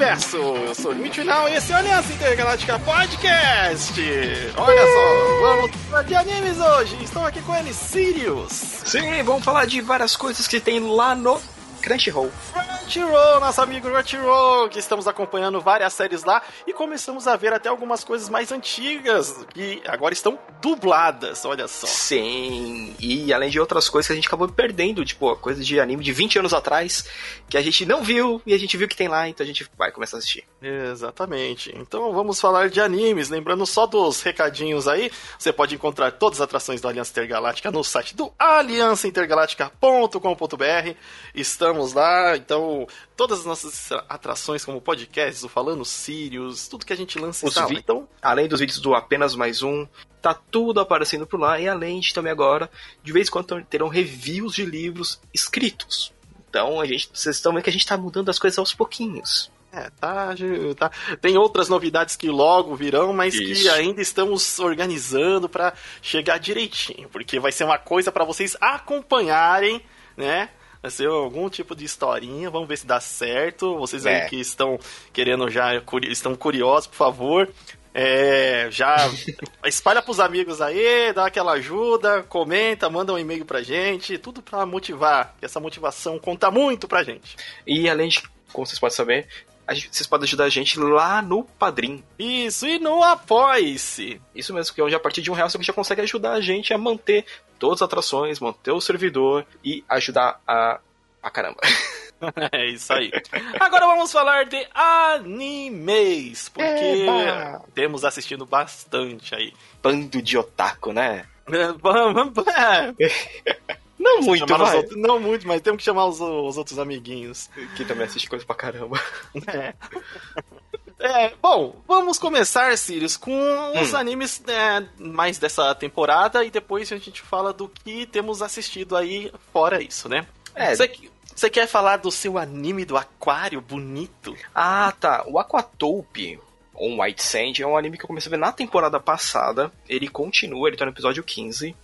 peço! Eu sou o Limite Final e esse é o Aliança Intergaláctica Podcast! Olha só, vamos falar de animes hoje! Estou aqui com ele, Sirius! Sim, vamos falar de várias coisas que tem lá no Crunchyroll. Crunchyroll, nosso amigo Crunchyroll, que estamos acompanhando várias séries lá e começamos a ver até algumas coisas mais antigas que agora estão dubladas, olha só. Sim, e além de outras coisas que a gente acabou perdendo, tipo, coisa de anime de 20 anos atrás, que a gente não viu e a gente viu que tem lá, então a gente vai começar a assistir. Exatamente. Então vamos falar de animes, lembrando só dos recadinhos aí, você pode encontrar todas as atrações do Aliança Intergaláctica no site do aliançaintergaláctica.com.br. Estamos lá, então todas as nossas atrações como podcasts, o Falando Sirius, tudo que a gente lança Os está lá. vi- Então, Além dos vídeos do Apenas Mais Um, tá tudo aparecendo por lá, e além de também agora, de vez em quando terão reviews de livros escritos. Então a gente, vocês estão vendo que a gente tá mudando as coisas aos pouquinhos. É, tá, tá. Tem outras novidades que logo virão, mas que Isso. ainda estamos organizando pra chegar direitinho, porque vai ser uma coisa pra vocês acompanharem, né? Vai ser algum tipo de historinha, vamos ver se dá certo. Vocês aí É. que estão querendo já, estão curiosos, por favor. É, já espalha pros amigos aí, dá aquela ajuda, comenta, manda um e-mail pra gente, tudo pra motivar, que essa motivação conta muito pra gente. E além de, como vocês podem saber, gente- vocês podem ajudar a gente lá no Padrim. Isso, e no Apoie-se. Isso mesmo, que é onde a partir de um real você já consegue ajudar a gente a manter todas as atrações, manter o servidor e ajudar a. a caramba. É isso aí. Agora vamos falar de animes, porque Eba! temos assistindo bastante aí. Bando de otaku, né? É, vamos- é, Não muito, outros- não muito, mas temos que chamar os, os outros amiguinhos. Que também assiste coisa pra caramba. É. É, bom, vamos começar, Sirius, com os Hum. animes é, mais dessa temporada e depois a gente fala do que temos assistido aí fora isso, né? É. Você, você quer falar do seu anime do aquário bonito? Ah, tá. O Aquatope, ou White Sand, é um anime que eu comecei a ver na temporada passada. Ele continua, ele tá no episódio 15.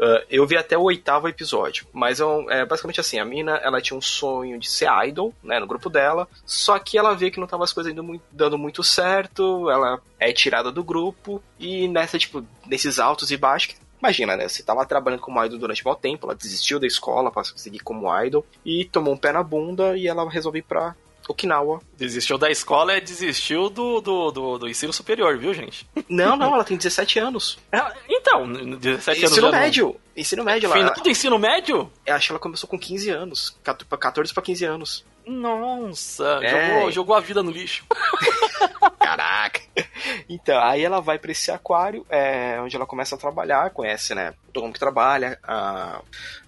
Ah, eu vi até o oitavo episódio, mas é, um- é basicamente assim, a mina, ela tinha um sonho de ser idol, né, no grupo dela, só que ela vê que não tava as coisas indo mui- dando muito certo, ela é tirada do grupo, e nessa, tipo, nesses altos e baixos, imagina, né, você tava trabalhando como idol durante muito tempo, ela desistiu da escola pra seguir como idol, e tomou um pé na bunda, e ela resolve ir pra Okinawa. Desistiu da escola e desistiu do, do, do, do ensino superior, viu, gente? Não, não, ela tem 17 anos. Ela- então, 17 anos Ensino já não- médio. Ensino médio, Final ela, do ensino médio? eu acho que ela começou com 15 anos. 14 pra 15 anos. Nossa, É. jogou, jogou a vida no lixo. Caraca! Então, aí ela vai pra esse aquário, é, onde ela começa a trabalhar, conhece, né, todo mundo que trabalha, a,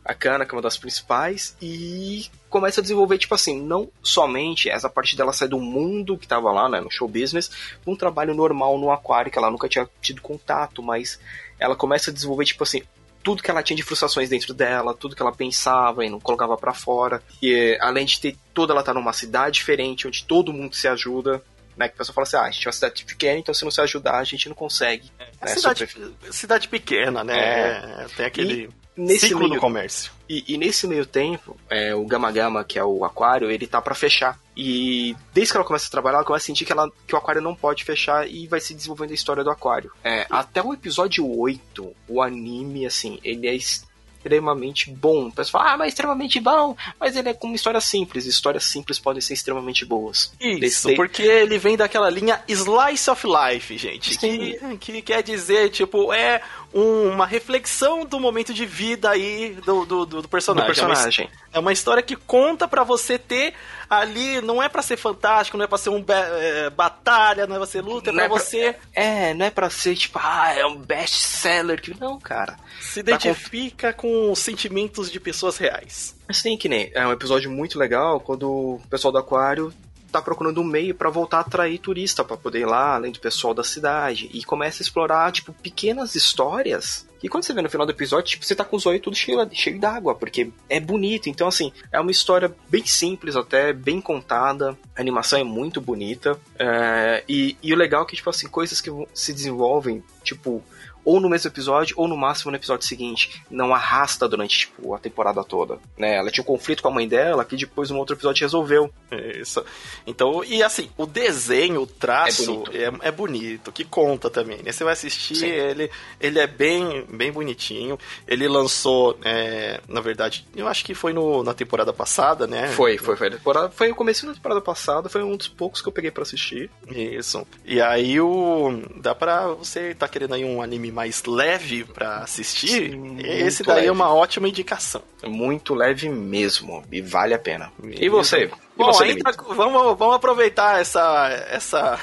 a Kana, que é uma das principais, e começa a desenvolver, tipo assim, não somente essa parte dela sair do mundo que tava lá, né, no show business, um trabalho normal no aquário, que ela nunca tinha tido contato, mas ela começa a desenvolver, tipo assim, tudo que ela tinha de frustrações dentro dela, tudo que ela pensava e não colocava pra fora. E eh, além de ter toda ela tá numa cidade diferente, onde todo mundo se ajuda, né? Que o pessoal fala assim, ah, a gente é uma cidade pequena, então se não se ajudar, a gente não consegue. É né, cidade, sobreviver. cidade pequena, né? É. Tem aquele Nesse ciclo meio, do comércio. e, e nesse meio tempo, é, o Gama Gama, que é o aquário, ele tá pra fechar. E desde que ela começa a trabalhar, ela começa a sentir que, ela, que o aquário não pode fechar e vai se desenvolvendo a história do aquário. É, até o episódio 8, o anime, assim, ele é extremamente bom. O pessoal fala, ah, mas é extremamente bom, mas ele é com uma história simples. Histórias simples podem ser extremamente boas. Isso, Desse- porque ele vem daquela linha Slice of Life, gente. Que, que quer dizer, tipo, é um- uma reflexão do momento de vida aí do, do, do- do Do personagem. personagem. É uma história que conta pra você ter ali, não é pra ser fantástico, não é pra ser um é, batalha, não é pra ser luta, é Não pra é pra- você É, não é pra ser tipo, ah, é um best seller. que- Não, cara. se Pra identifica com os sentimentos de pessoas reais. Mas tem que nem. É um episódio muito legal quando o pessoal do aquário tá procurando um meio pra voltar a atrair turista pra poder ir lá, além do pessoal da cidade. E começa a explorar, tipo, pequenas histórias. E quando você vê no final do episódio, tipo, você tá com os olhos tudo cheio, cheio d'água, porque é bonito. Então, assim, é uma história bem simples até, bem contada. A animação é muito bonita. É, e, e o legal é que, tipo assim, coisas que se desenvolvem, tipo, ou no mesmo episódio, ou no máximo no episódio seguinte. Não arrasta durante, tipo, a temporada toda, né? Ela tinha um conflito com a mãe dela, que depois no outro episódio resolveu. Isso. Então, e assim, o desenho, o traço é bonito, é, é bonito que conta também, né? Você vai assistir, ele, ele é bem, bem bonitinho. Ele lançou, é, na verdade, eu acho que foi no, na temporada passada, né? Foi, foi, foi. Foi o começo da temporada passada, foi um dos poucos que eu peguei para assistir. Isso. E aí o. Dá pra você tá querendo aí um anime mais leve para assistir? Sim, esse daí leve. é uma ótima indicação. Muito leve mesmo. E vale a pena. E você? E Bom, você, ainda, vamos, vamos aproveitar essa. essa.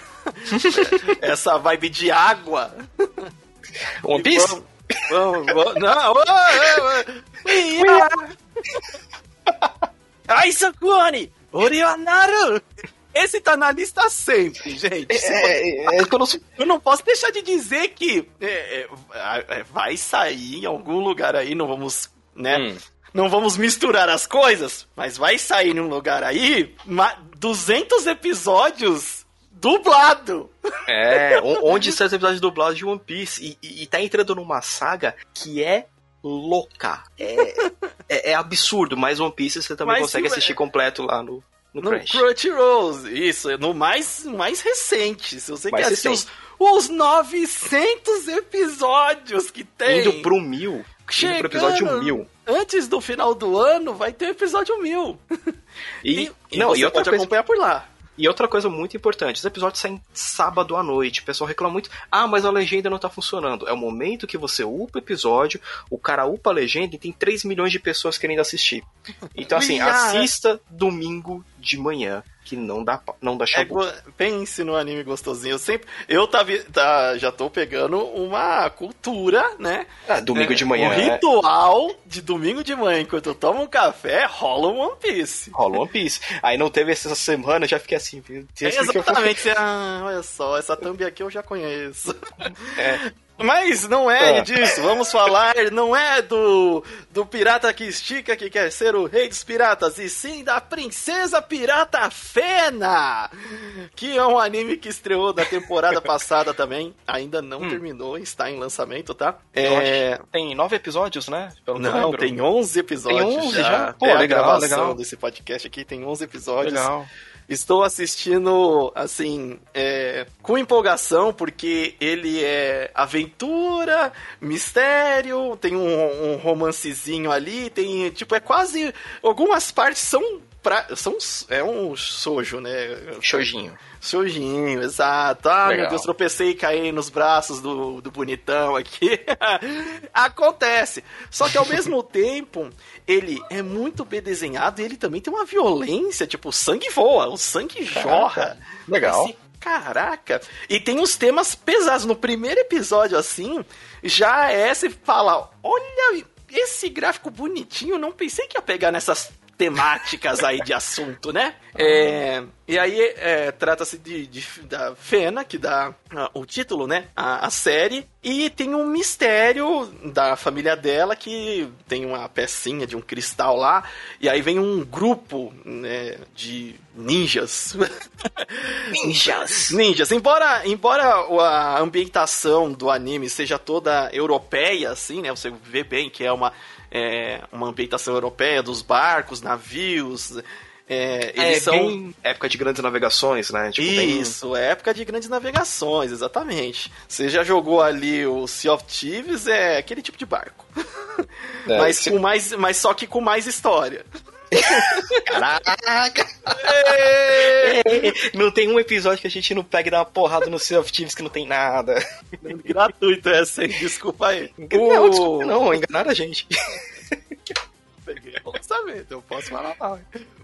essa vibe de água. One Piece? Vamos, vamos, vamos, não, oh, oh, oh. Ai, Sakuni! Orionaru! Esse tá na lista sempre, gente. É, é, é, eu, não, eu, não, posso deixar de dizer que é, é, é, vai sair em algum lugar aí, não vamos, né? Hum. Não vamos misturar as coisas, mas vai sair num lugar aí 200 episódios dublado. É, onde estão os episódios dublados de One Piece. E, e, e tá entrando numa saga que é louca. É, é, é, absurdo, mas One Piece você também mas consegue assistir completo lá no, no, no Crunchyroll. Isso, no mais, mais recente. Se você mais quer assistir os, os 900 episódios que tem. Indo pro mil. Chegando, indo pro episódio mil. Antes do final do ano vai ter o episódio mil. E, e, não, você e outra pode coisa... acompanhar por lá. E outra coisa muito importante, os episódios saem sábado à noite. O pessoal reclama muito, ah, mas a legenda não tá funcionando. É o momento que você upa o episódio, o cara upa a legenda e tem 3 milhões de pessoas querendo assistir. Então, assim, assista domingo de manhã que não dá, não dá. É, pense no anime gostosinho. Eu sempre. Eu tá, tá, já tô pegando uma cultura, né? Ah, domingo é, de manhã. O é. ritual de domingo de manhã, enquanto eu tomo um café, rola um One Piece. Rola One Piece. Aí não teve essa semana, já fiquei assim. É, exatamente. Eu... Ah, olha só, essa thumb aqui eu já conheço. É. Mas não é, é disso, vamos falar, não é do, do pirata que estica que quer ser o rei dos piratas, e sim da princesa pirata Fena, que é um anime que estreou da temporada passada também, ainda não hum. terminou, está em lançamento, tá? É... Tem nove episódios, né? Pelo não, tem onze episódios tem 11 já. já? Pô, é legal, a gravação legal. desse podcast aqui, tem onze episódios. Legal. Estou assistindo, assim, é, com empolgação, porque ele é aventura, mistério, tem um, um romancezinho ali, tem, tipo, é quase. Algumas partes são. Pra, são é um sojo, né? Shojinho. Shojinho, exato. Ah, Legal. meu Deus, tropecei e caí nos braços do, do bonitão aqui. Acontece. Só que ao mesmo tempo, ele é muito bem desenhado e ele também tem uma violência, tipo, o sangue voa, o sangue jorra. Legal. Esse, caraca! E tem uns temas pesados. No primeiro episódio, assim, já é se fala: olha, esse gráfico bonitinho, não pensei que ia pegar nessas temáticas aí de assunto, né? É, e aí é, trata-se de, de, da Fena, que dá uh, o título, né? A, a, série. E tem um mistério da família dela que tem uma pecinha de um cristal lá. E aí vem um grupo né, de ninjas. ninjas! ninjas. Embora, embora a ambientação do anime seja toda europeia, assim, né? Você vê bem que é uma é, uma ambientação europeia dos barcos, navios. É, eles é, são. época de grandes navegações, né? Tipo, Isso, bem... época de grandes navegações, exatamente. Você já jogou ali o Sea of Thieves, é aquele tipo de barco. É, mas, com mais, mas só que com mais história. Caraca! não tem um episódio que a gente não pega e dá uma porrada no Sea of Thieves que não tem nada. Gratuito essa, hein? Desculpa aí. Não, desculpa não, enganaram a gente. Peguei o lançamento, eu posso falar mal.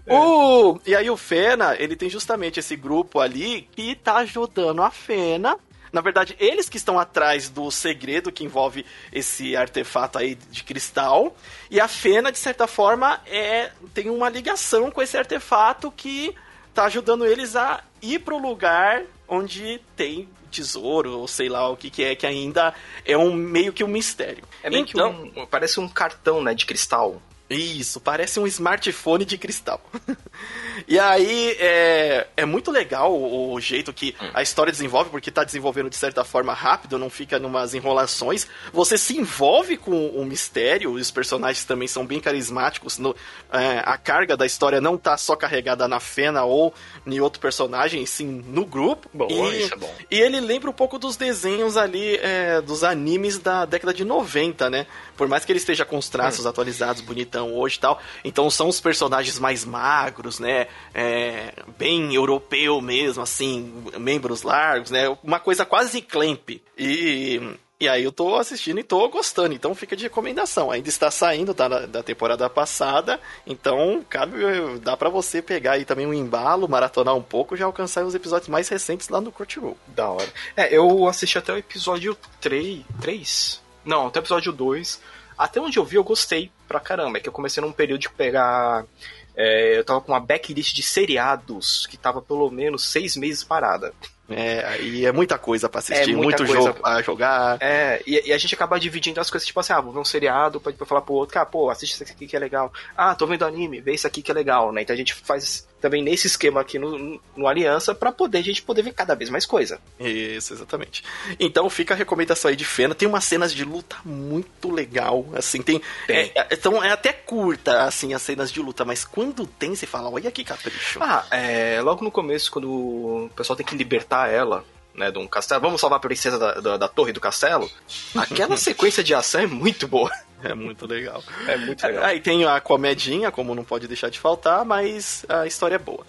É. O... E aí o Fena, ele tem justamente esse grupo ali que tá ajudando a Fena na verdade, eles que estão atrás do segredo que envolve esse artefato aí de cristal. E a Fena, de certa forma, é tem uma ligação com esse artefato que tá ajudando eles a ir pro lugar onde tem tesouro, ou sei lá o que, que é, que ainda é um meio que um mistério. É meio então, que um, parece um cartão, né, de cristal. Isso, parece um smartphone de cristal. E aí é, é muito legal o, o jeito que hum. a história desenvolve, porque tá desenvolvendo de certa forma rápido, não fica numas enrolações. Você se envolve com o mistério, os personagens também são bem carismáticos. No, é, a carga da história não tá só carregada na Fena ou em outro personagem, sim no grupo. E, isso é bom. E ele lembra um pouco dos desenhos ali, é, dos animes da década de 90, né? Por mais que ele esteja com os traços hum. atualizados, bonitão hoje e tal. Então são os personagens mais magros, né? É, bem europeu mesmo, assim, membros largos, né? Uma coisa quase clamp. E e aí eu tô assistindo e tô gostando, então fica de recomendação. Ainda está saindo, tá da temporada passada, então cabe, dá para você pegar aí também um embalo, maratonar um pouco, já alcançar os episódios mais recentes lá no Crunchyroll. Da hora. É, eu assisti até o episódio 3, 3? Não, até o episódio 2. Até onde eu vi eu gostei pra caramba, é que eu comecei num período de pegar é, eu tava com uma backlist de seriados que tava pelo menos seis meses parada. É, e é muita coisa pra assistir, é muito coisa. jogo pra jogar. É, e, e, a gente acaba dividindo as coisas, tipo assim, ah, vou ver um seriado pra, pra falar pro outro, ah, pô, assiste isso aqui que é legal. Ah, tô vendo anime, vê isso aqui que é legal, né? Então a gente faz também nesse esquema aqui no, no Aliança para poder a gente poder ver cada vez mais coisa. Isso, exatamente. Então fica a recomendação aí de Fena. Tem umas cenas de luta muito legal, assim, tem... É, então é até curta, assim, as cenas de luta, mas quando tem, você fala, olha que capricho. Ah, é, logo no começo, quando o pessoal tem que libertar ela, né, de um castelo. Vamos salvar a princesa da, da, da torre do castelo. Aquela sequência de ação é muito boa. É muito legal. É muito legal. Aí tem a comedinha, como não pode deixar de faltar, mas a história é boa.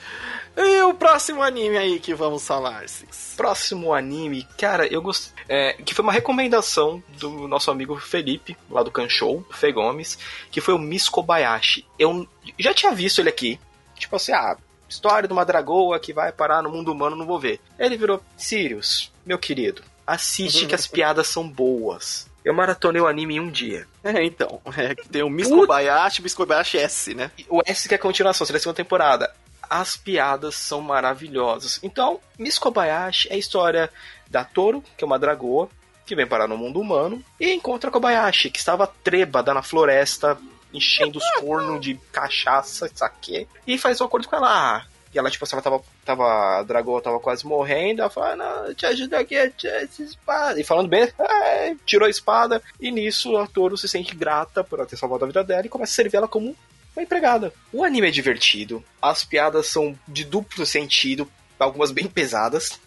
E o próximo anime aí que vamos falar, Cis? Próximo anime, cara, eu gostei. É, que foi uma recomendação do nosso amigo Felipe, lá do Kanshou, Fê Gomes, que foi o Miss Kobayashi. Eu já tinha visto ele aqui. Tipo assim, ah, história de uma dragoa que vai parar no mundo humano, não vou ver. Ele virou, Sirius, meu querido, assiste que as piadas são boas. Eu maratonei o anime em um dia. É, então. É, tem o Miss Kobayashi e Miss Kobayashi S, né? O S que é a continuação, seria a segunda temporada. As piadas são maravilhosas. Então, Miss Kobayashi é a história da Toro, que é uma dragoa, que vem parar no mundo humano, e encontra Kobayashi, que estava trêbada na floresta, enchendo os cornos de cachaça, saque, e faz um acordo com ela. Ah, e ela, tipo, ela tava, tava, a Dragoa tava quase morrendo, ela fala, não, te ajuda aqui, essa espada. E falando bem, é, tirou a espada, e nisso a Toro se sente grata por ela ter salvado a vida dela e começa a servir ela como uma empregada. O anime é divertido, as piadas são de duplo sentido, algumas bem pesadas.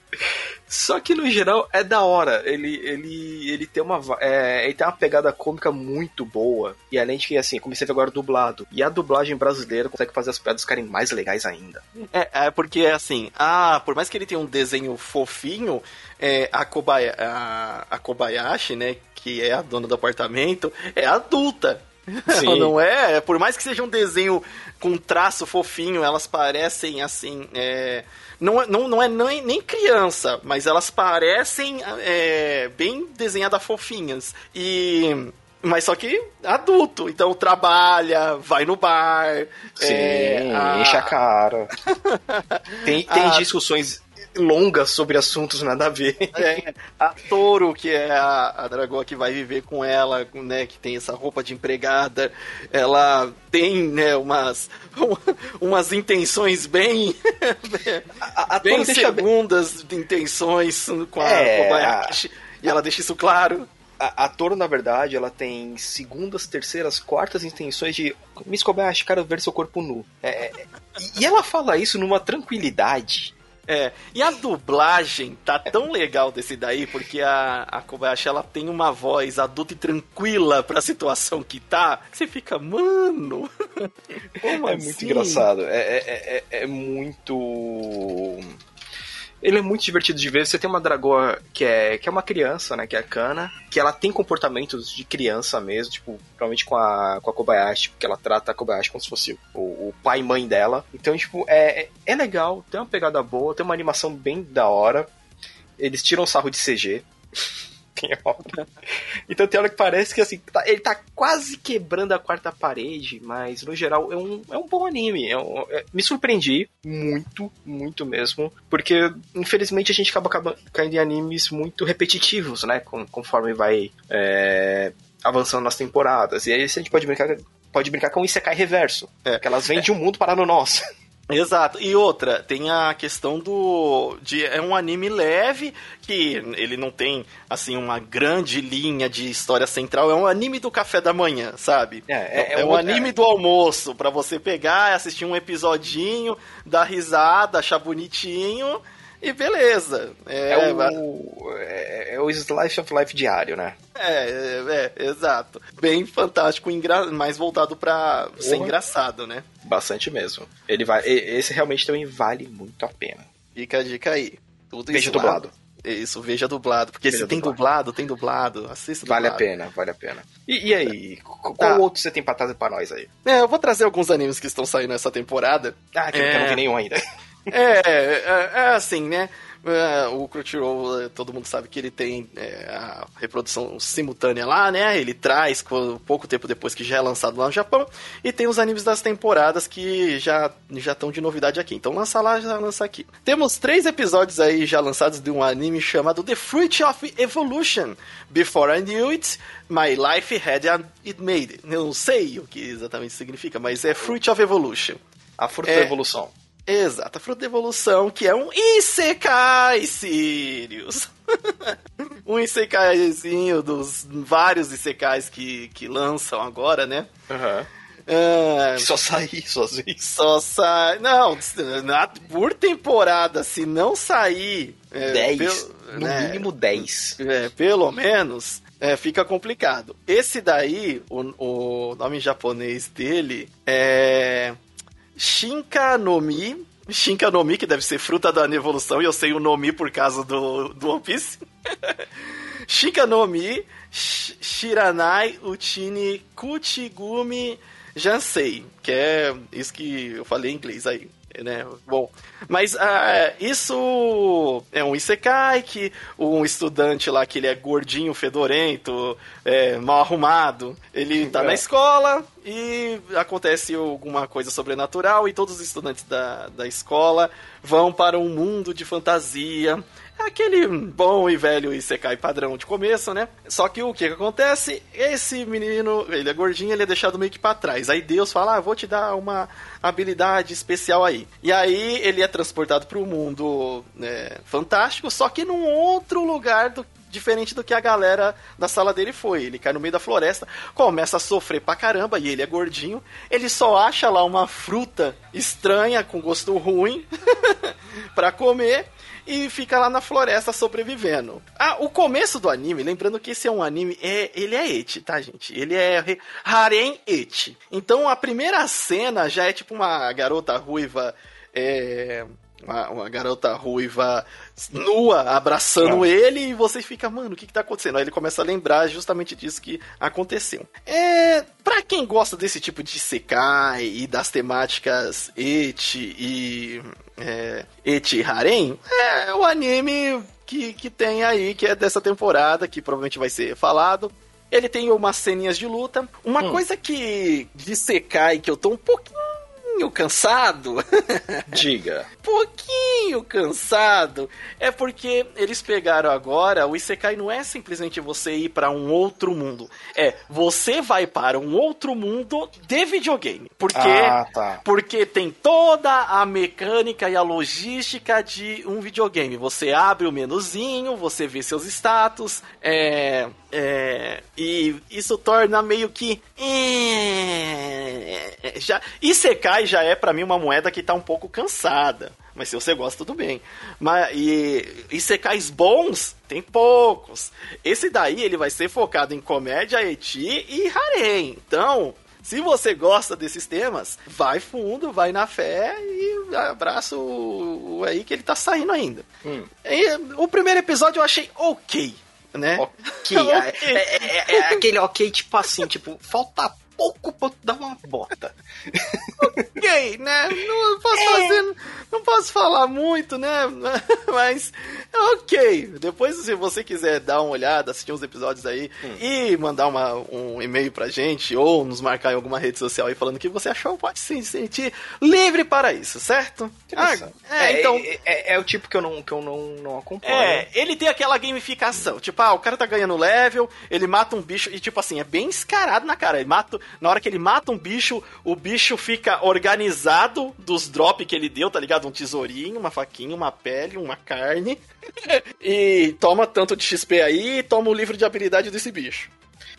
Só que no geral é da hora. Ele, ele, ele tem uma é, ele tem uma pegada cômica muito boa. E além de que assim, comecei a ver agora dublado. E a dublagem brasileira consegue fazer as piadas ficarem mais legais ainda. É, é porque assim, ah, por mais que ele tenha um desenho fofinho, é, a, Kobaya, a, a Kobayashi, né, que é a dona do apartamento, é adulta. Sim. não é? Por mais que seja um desenho com traço fofinho, elas parecem assim. É não, é, não, não é nem, nem criança, mas elas parecem é, bem desenhadas fofinhas. E. Mas só que adulto, então trabalha, vai no bar. Sim, é, a... enche a cara. tem, tem a... discussões longas sobre assuntos nada a ver. É, a Toro, que é a, a dragoa que vai viver com ela, né, que tem essa roupa de empregada, ela tem, né, umas, umas intenções bem, a, a bem segundas bem... intenções com a é, Kobayashi, e ela deixa isso claro. A, a Toro, na verdade, ela tem segundas, terceiras, quartas intenções de Miss Kobayashi, quero ver seu corpo nu. É, é, e ela fala isso numa tranquilidade é, e a dublagem tá tão legal desse daí, porque a, a Kobayashi ela tem uma voz adulta e tranquila pra situação que tá, que você fica, mano. Como é assim? muito engraçado. É, é, é, é muito ele é muito divertido de ver. Você tem uma dragoa que é, que é uma criança, né? Que é a Kana. Que ela tem comportamentos de criança mesmo. Tipo, provavelmente com a, com a Kobayashi. Porque ela trata a Kobayashi como se fosse o, o pai e mãe dela. Então, tipo, é, é, é legal. Tem uma pegada boa. Tem uma animação bem da hora. Eles tiram sarro de CG. Tem hora. Então tem hora que parece que assim, tá, ele tá quase quebrando a quarta parede, mas no geral é um, é um bom anime. É um, é, me surpreendi muito, muito mesmo, porque infelizmente a gente acaba, acaba caindo em animes muito repetitivos, né? Com, conforme vai é, avançando nas temporadas. E aí a gente pode brincar, pode brincar com o Isekai reverso, é. que elas vêm de um mundo para no nosso. Exato. E outra, tem a questão do. De, é um anime leve, que ele não tem, assim, uma grande linha de história central. É um anime do café da manhã, sabe? É, é, é, é um um- anime do almoço, pra você pegar, assistir um episodinho, dar risada, achar bonitinho e beleza. É, É, o, é, é o Slice of Life diário, né? é, é, é, exato. Bem fantástico, engra... mais voltado pra ser engraçado, né? Bastante mesmo. Ele vai, esse realmente também vale muito a pena. Fica a dica aí. Tudo Veja dublado. Isso, veja dublado. Porque Veja se tem dublado. dublado, tem dublado. Assista Vale a dublado. pena, vale a pena. E, e aí, qu- qual Tá. outro você tem pra trazer pra nós aí? É, eu vou trazer alguns animes que estão saindo essa temporada. Ah, que É. eu não vi nenhum ainda. É, é, é assim, né? É, o Crunchyroll, é, todo mundo sabe que ele tem é, a reprodução simultânea lá, né? Ele traz co- pouco tempo depois que já é lançado lá no Japão. E tem os animes das temporadas que já já estão de novidade aqui. Então lança lá, já lança aqui. Temos três episódios aí já lançados de um anime chamado The Fruit of Evolution. Before I Knew It, My Life Had It Made. Eu não sei o que exatamente significa, mas é Fruit of Evolution. A fruta É. da evolução. Exato, a fruta da evolução, que é um Isekai, Sirius. um Isekaizinho dos vários Isekais que, que lançam agora, né? Aham. Ah, Só sair sozinho. só sai. Não, na- por temporada, se não sair. é, 10. pelo- no né, mínimo 10. é, pelo menos, é, fica complicado. Esse daí, o, o nome japonês dele é. Shinkanomi. Shinkanomi, que deve ser fruta da evolução, e eu sei o nome por causa do, do One Piece. Shinkanomi Sh- Shiranai Uchini Kuchigumi Jansei, que é isso que eu falei em inglês aí, né? Bom, mas ah, isso é um isekai que um estudante lá que ele é gordinho, fedorento, é, mal arrumado, ele tá na É. escola e acontece alguma coisa sobrenatural e todos os estudantes da, da escola vão para um mundo de fantasia. Aquele bom e velho Isekai padrão de começo, né? Só que o que, que acontece? Esse menino, ele é gordinho, ele é deixado meio que pra trás. Aí Deus fala, ah, vou te dar uma habilidade especial aí. E aí ele é transportado pro mundo né, fantástico, só que num outro lugar do, diferente do que a galera da sala dele foi. Ele cai no meio da floresta, começa a sofrer pra caramba, e ele é gordinho. Ele só acha lá uma fruta estranha, com gosto ruim, pra comer. E fica lá na floresta sobrevivendo. Ah, o começo do anime, lembrando que esse é um anime, é, ele é eti, tá, gente? Ele é re- harem eti. Então a primeira cena já é tipo uma garota ruiva, é, uma, uma garota ruiva nua abraçando ele e você fica, mano, o que que tá acontecendo? Aí ele começa a lembrar justamente disso que aconteceu. É, pra quem gosta desse tipo de Sekai e das temáticas eti e é, eti harem, é o anime que, que tem aí, que é dessa temporada, que provavelmente vai ser falado. Ele tem umas ceninhas de luta. Uma Hum. coisa que de Sekai que eu tô um pouquinho cansado Diga. pouquinho cansado é porque eles pegaram agora o Isekai não é simplesmente você ir para um outro mundo, é você vai para um outro mundo de videogame. Porque Ah, tá. porque tem toda a mecânica e a logística de um videogame. Você abre o menuzinho, você vê seus status, é, é, e isso torna meio que. é, já, Isekai já é pra mim uma moeda que tá um pouco cansada. Mas se você gosta, tudo bem. Mas, e Isekais bons, tem poucos.Esse daí ele vai ser focado em comédia, eti e harem. Então, se você gosta desses temas, vai fundo, vai na fé e abraça o, o aí que ele tá saindo ainda. Hum. E, o primeiro episódio eu achei ok, né? Ok. É, é- é- é aquele ok, tipo assim, tipo, falta pouco pra dar uma bota. ok, né? Não posso É. fazer, não posso falar muito, né? Mas é ok. Depois, se você quiser dar uma olhada, assistir uns episódios aí Hum. e mandar uma, um e-mail pra gente ou nos marcar em alguma rede social aí falando o que você achou, pode se sentir livre para isso, certo? Ah, é, então. É, é- é o tipo que eu não, que eu não, não acompanho. É, ele tem aquela gamificação. Tipo, ah, o cara tá ganhando level, ele mata um bicho, e tipo assim, é bem escarado na cara. Ele mata. Na hora que ele mata um bicho, o bicho fica organizado dos drop que ele deu, tá ligado? Um tesourinho, uma faquinha, uma pele, uma carne. e toma tanto de XP aí e toma o livro de habilidade desse bicho.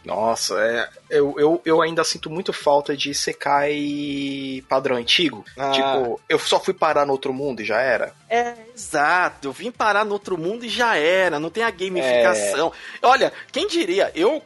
Nossa, é, eu, eu, eu ainda sinto muito falta de Sekai padrão antigo. Ah. Tipo, eu só fui parar no outro mundo e já era. É, exato. Eu vim parar no outro mundo e já era. Não tem a gamificação. É... Olha, quem diria, eu,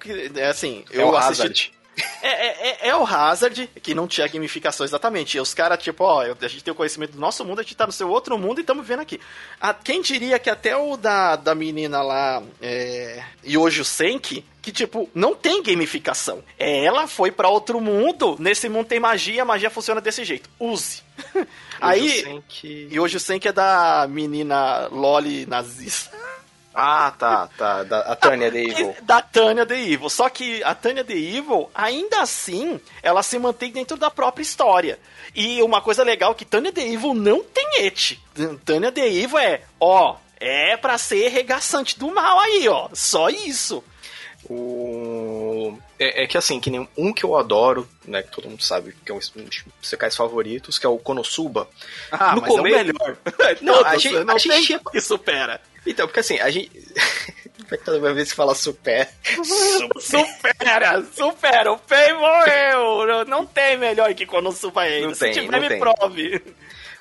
assim, é eu assisti... Hazard. É, é, é, é, o Hazard, que não tinha gamificação exatamente. E os caras, tipo, ó, a gente tem o conhecimento do nosso mundo, a gente tá no seu outro mundo e estamos vendo aqui. A, quem diria que até o da, da menina lá, é, Yojo Senki, que, tipo, não tem gamificação. É, ela foi para outro mundo, nesse mundo tem magia, a magia funciona desse jeito. Use. Aí, Senki... Yojo Senki é da menina Loli nazista. Ah, tá, tá. Da, a Tânia The Evil. Da Tânia The Evil. Só que a Tânia The Evil, ainda assim, ela se mantém dentro da própria história. E uma coisa legal é que Tânia The Evil não tem et. Tânia The Evil é, ó, é pra ser regaçante do mal aí, ó. Só isso. O... É, é, que assim, que nem um que eu adoro, né? Que todo mundo sabe que é um dos secais favoritos, que é o Konosuba. Ah, no mas começo... é o melhor. não, a gente, não a gente que supera. Então, porque assim, a gente. Toda vez que fala super. supera! Supera! O Pei morreu! Não tem melhor que quando suba ele. Não Se tem, tiver, me tem. prove.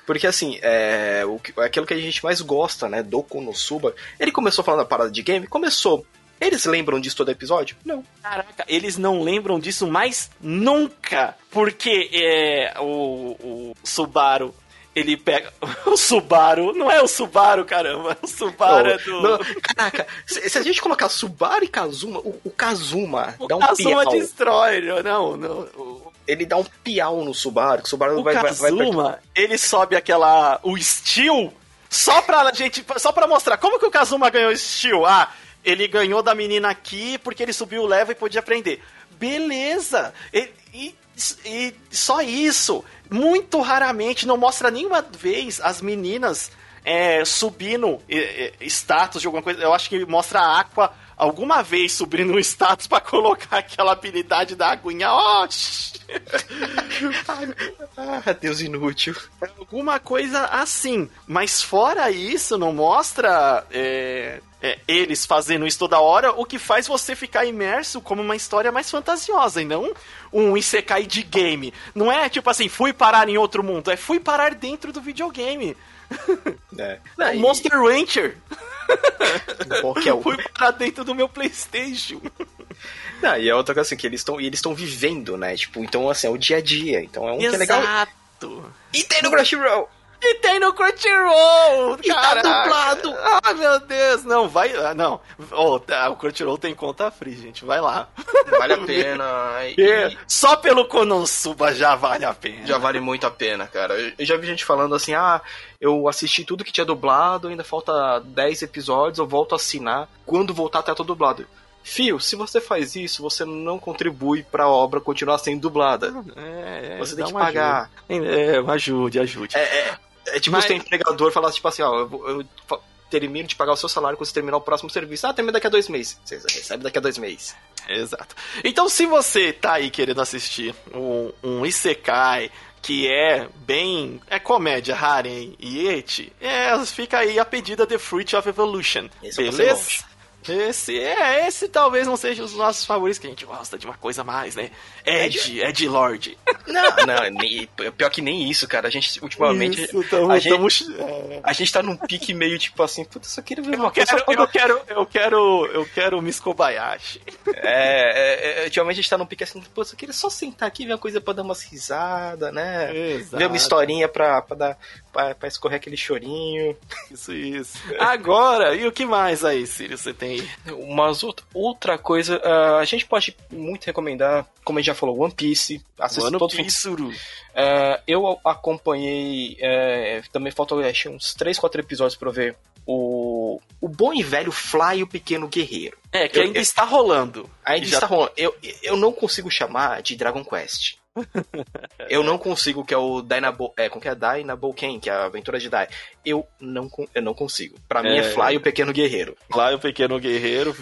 Porque assim, é, o, aquilo que a gente mais gosta, né, do Konosuba, ele começou falando da parada de game? Começou. Eles lembram disso todo episódio? Não. Caraca, eles não lembram disso mais nunca. Porque é, o, o Subaru ele pega o Subaru, não é o Subaru, caramba, o Subaru oh, é do... Não, caraca, se, se, a gente colocar Subaru e Kazuma, o, o Kazuma o dá um Kazuma piau. destrói, não, não, o... Ele dá um piau no Subaru, que o Subaru o vai... Kazuma, vai, ele sobe aquela... o Steel, só pra gente, só pra mostrar, como que o Kazuma ganhou o Steel? Ah, ele ganhou da menina aqui porque ele subiu o level e podia aprender. Beleza! E, e, e só isso muito raramente, não mostra nenhuma vez as meninas é, subindo é, status de alguma coisa. Eu acho que mostra a Aqua alguma vez subindo um status para colocar aquela habilidade da aguinha. Oh, ah, Deus inútil. É alguma coisa assim. Mas fora isso, não mostra. É é, eles fazendo isso toda hora, o que faz você ficar imerso como uma história mais fantasiosa e não um Isekai de game. Não é tipo assim, fui parar em outro mundo, é fui parar dentro do videogame. É. Não, é Monster Rancher. que é o... Fui parar dentro do meu Playstation. Não, e é outra coisa assim, que eles estão eles estão vivendo, né? Tipo, então assim, é o dia a dia. Então é um Exato. que é legal. E tem no Crunchyroll! E tem no Crunchyroll! E tá dublado! Ah, meu Deus! Não, vai. Ah, não. Oh, tá, o Crunchyroll tem conta free, gente. Vai lá. Vale a pena. E... Só pelo Konosuba já vale a pena. Já vale muito a pena, cara. Eu já vi gente falando assim: ah, eu assisti tudo que tinha dublado, ainda falta 10 episódios, eu volto a assinar. Quando voltar, até tá dublado. Fio, se você faz isso, você não contribui para a obra continuar sendo dublada. É, é, você tem que pagar. Ajuda. É, ajude, ajude. É, é, é tipo Mas... você empregador falar tipo assim, ó, eu, eu termino de pagar o seu salário quando você terminar o próximo serviço. Ah, termina daqui a dois meses. Você recebe daqui a dois meses. Exato. Então, se você tá aí querendo assistir um, um Isekai que é bem. É comédia, Harem e Eti, é, fica aí a pedida The Fruit of Evolution. Esse beleza? Esse é, esse talvez não seja os nossos favoritos, que a gente gosta de uma coisa mais, né? Ed, Ed Lord. Não, não, nem, pior que nem isso, cara. A gente, ultimamente. Isso, tamo, a, gente, tamo... É. a gente tá num pique meio tipo assim, puta, só queria ver uma eu coisa. Quero, eu, quero, eu quero, eu quero Miss Kobayashi. É, é, é, ultimamente a gente tá num pique assim, pô, só queria só sentar aqui, ver uma coisa pra dar umas risadas, né? Exato. Ver uma historinha pra, pra dar. Pra, pra escorrer aquele chorinho. Isso, isso. Agora, e o que mais aí, Sírio, você tem aí? Umas outra, outra coisa, uh, a gente pode muito recomendar, como a gente já falou, One Piece. Assista One todo Piece. Fim. Uh, eu acompanhei, uh, também faltam uns 3, 4 episódios pra ver o, o bom e velho Fly o Pequeno Guerreiro. É, que eu, ainda eu, está rolando. Ainda já... está rolando. Eu, eu não consigo chamar de Dragon Quest. Eu não consigo, que é o Dynabo, é, como que é Dynabo Ken, que é a aventura de Dai. Eu não, eu não consigo. Para mim é, é Fly o Pequeno Guerreiro. Fly o Pequeno Guerreiro.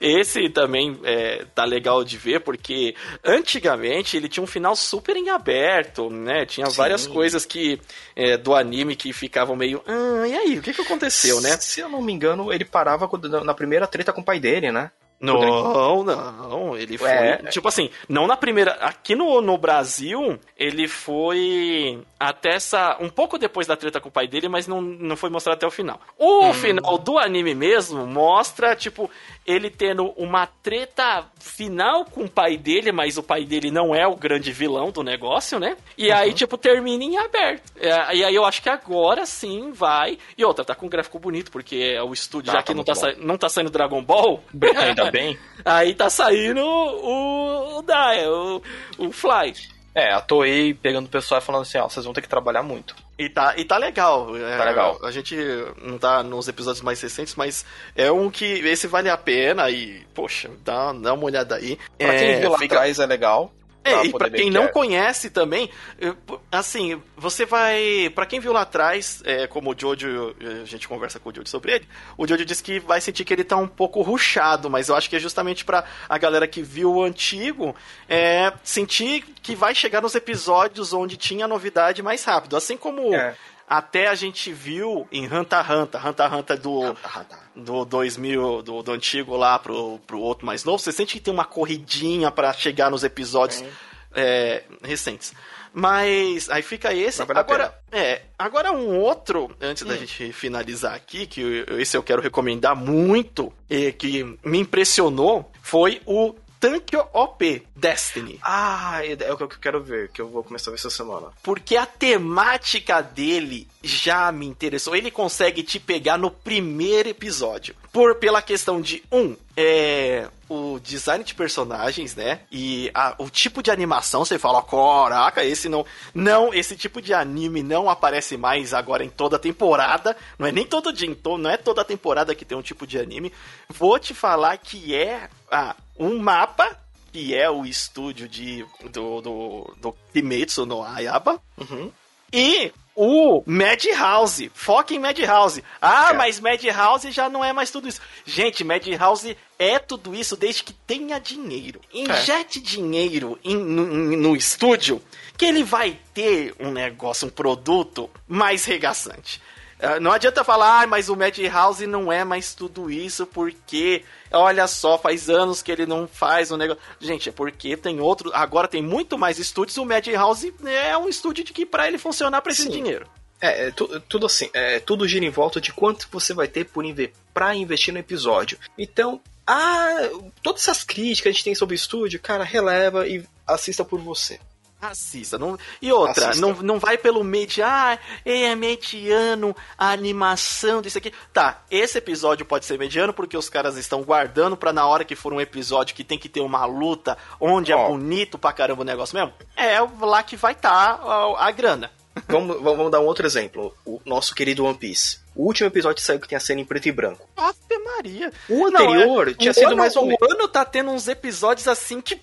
Esse também é, tá legal de ver, porque antigamente ele tinha um final super em aberto, né? Tinha Sim. várias coisas que é, do anime que ficavam meio. Ah, e aí, o que, que aconteceu, né? Se eu não me engano, ele parava na primeira treta com o pai dele, né? Não, não, ele foi. É. Tipo assim, não na primeira. Aqui no, no Brasil, ele foi até essa. Um pouco depois da treta com o pai dele, mas não, não foi mostrado até o final. O hum. final do anime mesmo mostra, tipo, ele tendo uma treta final com o pai dele, mas o pai dele não é o grande vilão do negócio, né? E uhum. aí, tipo, termina em aberto. É, e aí eu acho que agora sim vai. E outra, tá com um gráfico bonito, porque o estúdio, tá, já que tá não, tá sa... não tá saindo Dragon Ball. Ainda bem. aí tá saindo o, o o, o Fly. É, a Toei pegando o pessoal e falando assim, ó, vocês vão ter que trabalhar muito. E tá, e tá legal. Tá é, legal. A gente não tá nos episódios mais recentes, mas é um que esse vale a pena e, poxa, dá, dá uma olhada aí. Pra quem é, viu lá fica... atrás é legal. É, e pra quem não é. conhece também, assim, você vai. para quem viu lá atrás, é, como o Jojo, a gente conversa com o Jojo sobre ele, o Jojo disse que vai sentir que ele tá um pouco ruchado, mas eu acho que é justamente para a galera que viu o antigo é, sentir que vai chegar nos episódios onde tinha novidade mais rápido. Assim como. É até a gente viu em Hunter x Hunter, Hunter x Hunter do, Hunter, Hunter. do 2000, do, do antigo lá pro, pro outro mais novo, você sente que tem uma corridinha para chegar nos episódios é, recentes. Mas aí fica esse. Agora, é, agora um outro, antes hum. da gente finalizar aqui, que esse eu quero recomendar muito, e que me impressionou, foi o Tankyo OP Destiny. Ah, é o que eu quero ver, que eu vou começar a ver essa semana. Porque a temática dele já me interessou. Ele consegue te pegar no primeiro episódio. Por pela questão de um, é o design de personagens, né? E a, o tipo de animação, você fala, caraca, esse não. Não, esse tipo de anime não aparece mais agora em toda temporada. Não é nem todo dia, então não é toda temporada que tem um tipo de anime. Vou te falar que é ah, um mapa que é o estúdio de, do, do, do Kimetsu no Ayaba. Uhum. E o Madhouse. Foca em Madhouse. Ah, é. mas Madhouse já não é mais tudo isso. Gente, Madhouse é tudo isso desde que tenha dinheiro. Injete é. dinheiro no, no estúdio que ele vai ter um negócio, um produto mais regaçante. Ah, não adianta falar, ah, mas o Madhouse não é mais tudo isso porque, olha só, faz anos que ele não faz o negócio. Gente, é porque tem outro. Agora tem muito mais estúdios. O Madhouse é um estúdio de que para ele funcionar precisa de dinheiro. É, é tu, tudo assim, é, tudo gira em volta de quanto você vai ter por inve pra investir no episódio. Então, ah, todas essas críticas que a gente tem sobre o estúdio, cara, releva e assista por você. Assista. Não... E outra, não, não vai pelo medi... Ah, é mediano, a animação disso aqui. Tá, esse episódio pode ser mediano porque os caras estão guardando pra na hora que for um episódio que tem que ter uma luta onde oh. é bonito pra caramba o negócio mesmo. É lá que vai estar tá a, a grana. Vamos, vamos dar um outro exemplo. O nosso querido One Piece. O último episódio saiu que tem a cena em preto e branco. Ave Maria. O anterior Não, é, tinha o sido ano, mais ou menos. O ano tá tendo uns episódios assim que.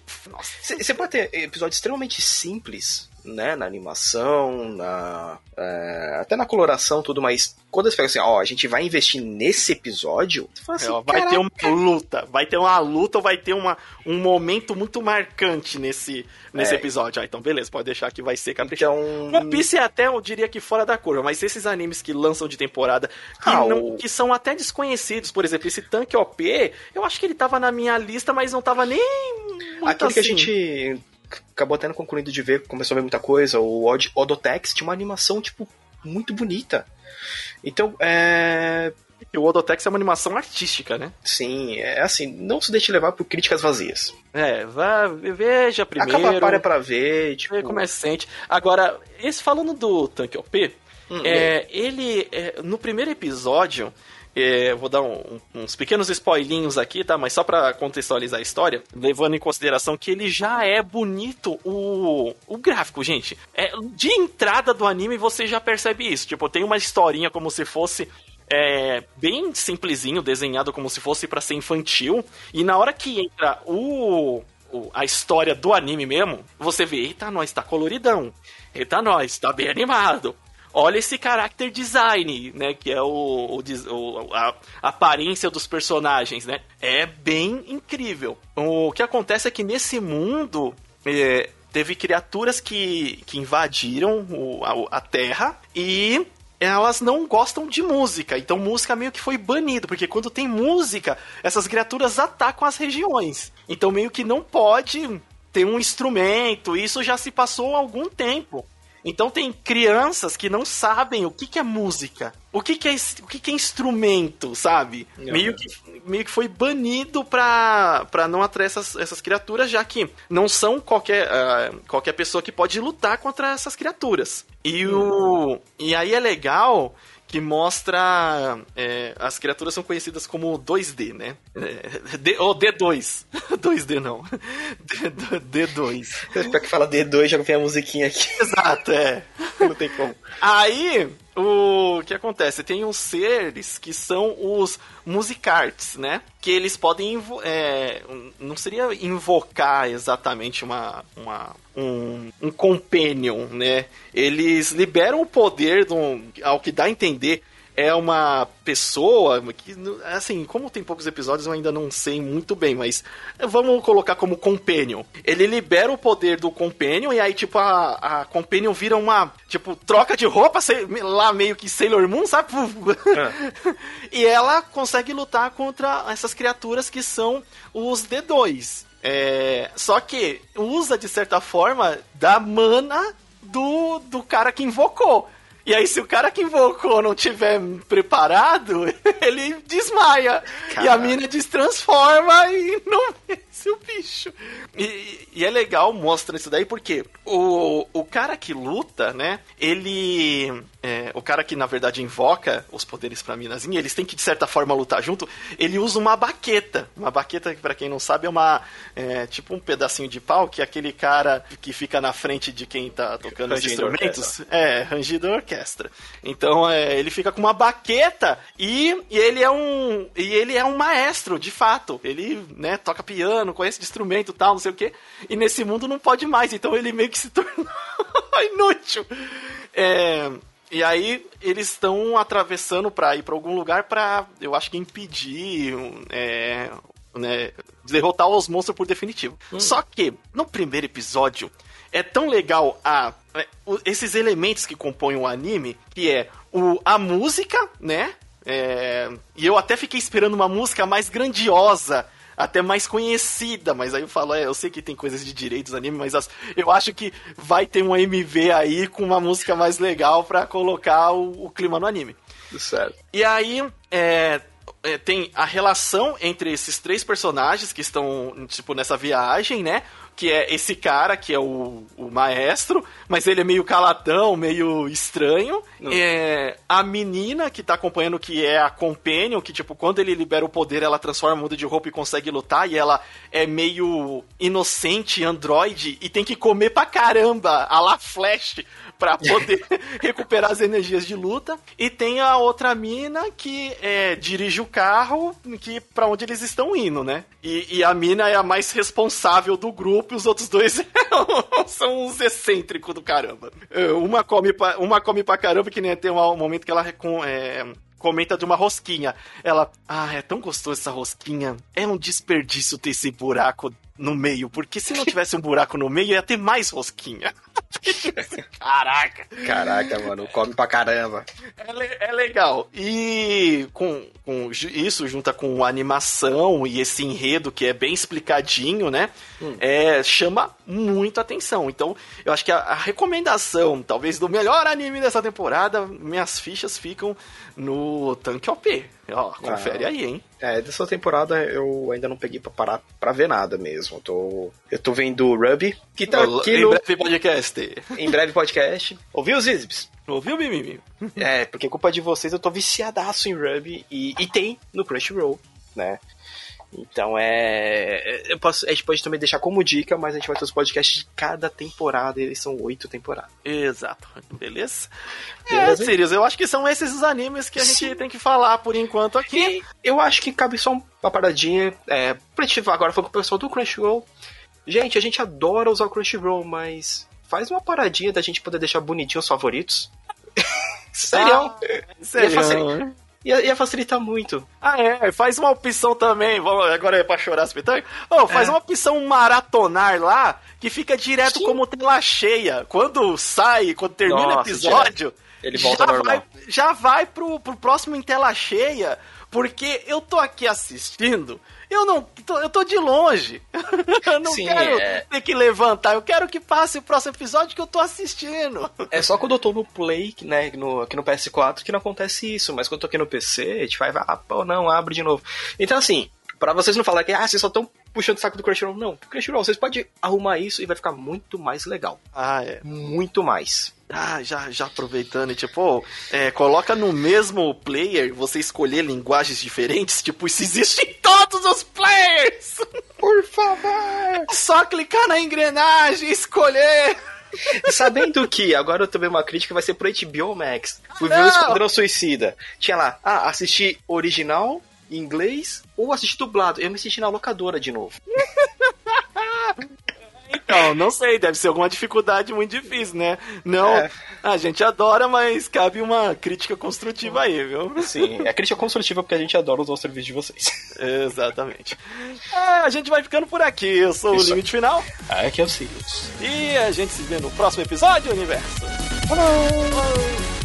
Você pode ter episódios extremamente simples né, na animação, na, é, até na coloração, tudo, mas quando você pega assim, ó, a gente vai investir nesse episódio, assim, é, vai ter uma luta, vai ter uma luta, vai ter uma, um momento muito marcante nesse, nesse é. episódio. Ah, então beleza, pode deixar que vai ser caprichado. Então... One Piece é até, eu diria que fora da curva, mas esses animes que lançam de temporada, que, ah, não, o... que são até desconhecidos, por exemplo, esse Tank OP, eu acho que ele tava na minha lista, mas não tava nem muito Aquilo assim. que a assim. gente acabou até concluindo de ver, começou a ver muita coisa. O Od Odotex tinha uma animação, tipo, muito bonita. Então, é. E o Odotex é uma animação artística, né? Sim, é assim, não se deixe levar por críticas vazias. É, vá, veja primeiro. Acaba para pra ver, tipo... Ver como é sente. Agora, esse falando do Tanque OP, hum, é, ele, é, no primeiro episódio, é, vou dar um, uns pequenos spoilinhos aqui, tá? Mas só para contextualizar a história, levando em consideração que ele já é bonito o, o gráfico, gente. É, de entrada do anime você já percebe isso. Tipo, tem uma historinha como se fosse é, bem simplesinho, desenhado como se fosse para ser infantil. E na hora que entra o o, a história do anime mesmo, você vê, eita, nós tá coloridão. Eita, nós, tá bem animado. Olha esse character design, né? Que é o, o a, aparência dos personagens, né? É bem incrível. O que acontece é que nesse mundo é, teve criaturas que, que invadiram o, a, a Terra e elas não gostam de música. Então música meio que foi banido, porque quando tem música, essas criaturas atacam as regiões. Então meio que não pode ter um instrumento. Isso já se passou algum tempo. Então tem crianças que não sabem o que, que é música, o que, que é o que, que é instrumento, sabe? meio que meio que foi banido pra, pra não atrair essas, essas criaturas, já que não são qualquer, uh, qualquer pessoa que pode lutar contra essas criaturas. E, o, e aí é legal que mostra. É, as criaturas são conhecidas como 2D, né? É, D, ou D2. 2D não. D, 2 Pra que fala D2 já vem a musiquinha aqui. Exato, é. Não tem como. Aí, o que acontece? Tem uns seres que são os musicarts, né? Que eles podem. É, não seria invocar exatamente uma, uma, um, um companion, né? Eles liberam o poder, do, ao que dá a entender, é uma pessoa que, assim, como tem poucos episódios, eu ainda não sei muito bem, mas vamos colocar como Companion. Ele libera o poder do Companion e aí, tipo, a, a Companion vira uma, tipo, troca de roupa, sei, lá meio que Sailor Moon, sabe? É. e ela consegue lutar contra essas criaturas que são os D2. É, só que usa, de certa forma, da mana do, do cara que invocou. E aí, se o cara que invocou não tiver preparado, ele desmaia. Caraca. E a mina destransforma e não vence o bicho. E, e, é legal, mostra isso daí, porque o, o cara que luta, né? Ele. É, o cara que na verdade invoca os poderes pra minazinha, eles têm que de certa forma lutar junto. Ele usa uma baqueta. Uma baqueta, que pra quem não sabe, é uma. É, tipo um pedacinho de pau que é aquele cara que fica na frente de quem tá tocando os instrumentos. É, rangido orquestra. Então é, ele fica com uma baqueta e, e, ele é um. E ele é um maestro, de fato. Ele, né, toca piano, conhece de instrumento e tal, não sei o quê. E nesse mundo não pode mais. Então ele meio que se tornou inútil. É. E aí eles estão atravessando para ir para algum lugar para, eu acho que impedir, é, né, derrotar os monstros por definitivo. Hum. Só que no primeiro episódio é tão legal a é, esses elementos que compõem o anime, que é o, a música, né? É, e eu até fiquei esperando uma música mais grandiosa até mais conhecida, mas aí eu falo, é, eu sei que tem coisas de direitos anime, mas as, eu acho que vai ter um MV aí com uma música mais legal para colocar o, o, clima no anime. Certo. E aí, é, é, tem a relação entre esses três personagens que estão, tipo, nessa viagem, né? Que é esse cara, que é o, o maestro, mas ele é meio caladão, meio estranho. É, a menina que tá acompanhando, que é a Companion, que, tipo, quando ele libera o poder, ela transforma, muda de roupa e consegue lutar, e ela é meio inocente, androide, e tem que comer pra caramba, a la Flash, para poder recuperar as energias de luta. E tem a outra mina que é, dirige o carro que para onde eles estão indo, né? E, e, a mina é a mais responsável do grupo e os outros dois são uns excêntricos do caramba. É, uma come, pra, uma come pra caramba que nem tem um momento que ela é, comenta de uma rosquinha. Ela, ah, é tão gostoso essa rosquinha. É um desperdício ter esse buraco no meio, porque se não tivesse um buraco no meio, ia ter mais rosquinha. Caraca! Caraca, mano, come pra caramba. É, é legal. E com, com, isso, junta com animação e esse enredo que é bem explicadinho, né? Hum. É, chama muito atenção. Então, eu acho que a, a, recomendação, talvez, do melhor anime dessa temporada, minhas fichas ficam no Tanque OP. Ó, confere ah, aí, hein? É, dessa temporada eu ainda não peguei pra parar pra ver nada mesmo. Eu tô, eu tô vendo Ruby, que tá aqui em no... breve podcast. Em breve podcast. Ouviu os Isbs? Ouviu, Mimimi? É, porque culpa de vocês eu tô viciadaço em Ruby e, e tem no Crunchyroll, né? Então é. Eu posso, a gente pode também deixar como dica, mas a gente vai ter os podcasts de cada temporada, e eles são oito temporadas. Exato. Beleza? Beleza? É, Sirius, eu acho que são esses os animes que a gente Sim. tem que falar por enquanto aqui. E eu acho que cabe só uma paradinha. É, pra gente agora foi com o pessoal do Crunchyroll. gente, a gente adora usar o Crunchyroll, mas faz uma paradinha da gente poder deixar bonitinho os favoritos. Sério? Ah, sério? Ia, ia, facilitar muito. Ah, é. Faz uma opção também. Vamos, agora é pra chorar as pitangas. Oh, faz é. uma opção maratonar lá que fica direto Sim. como tela cheia. Quando sai, quando termina Nossa, o episódio. Ele volta já normal. Vai, já vai pro, pro próximo em tela cheia. Porque eu tô aqui assistindo eu não. eu tô de longe. eu não Sim, quero é... ter que levantar. Eu quero que passe o próximo episódio que eu tô assistindo. É só quando eu tô no Play, né? No, aqui no PS4 que não acontece isso. Mas quando eu tô aqui no PC, a gente vai. Ah, pô, não, abre de novo. Então, assim, para vocês não falarem que ah, vocês só estão puxando o saco do Crunchyroll. Não, Crunchyroll, vocês podem arrumar isso e vai ficar muito mais legal. Ah, é. Muito mais. Ah, já, já aproveitando, e tipo, é, coloca no mesmo player você escolher linguagens diferentes, tipo, isso existe em todos os players! Por favor! Só clicar na engrenagem e escolher! Sabendo que agora eu também uma crítica vai ser pro HBO Max. Fui ver o Esquadrão Suicida. Tinha lá, ah, assistir original, inglês ou assistir dublado. Eu me senti na locadora de novo. Então, não sei, deve ser alguma dificuldade muito difícil, né? Não, é. a gente adora, mas cabe uma crítica construtiva aí, viu? Sim, é crítica construtiva porque a gente adora usar o serviço de vocês. Exatamente. É, a gente vai ficando por aqui. Eu sou Isso. o Limite Final. Ah, é que é o Sirius. E a gente se vê no próximo episódio, Universo. Falou!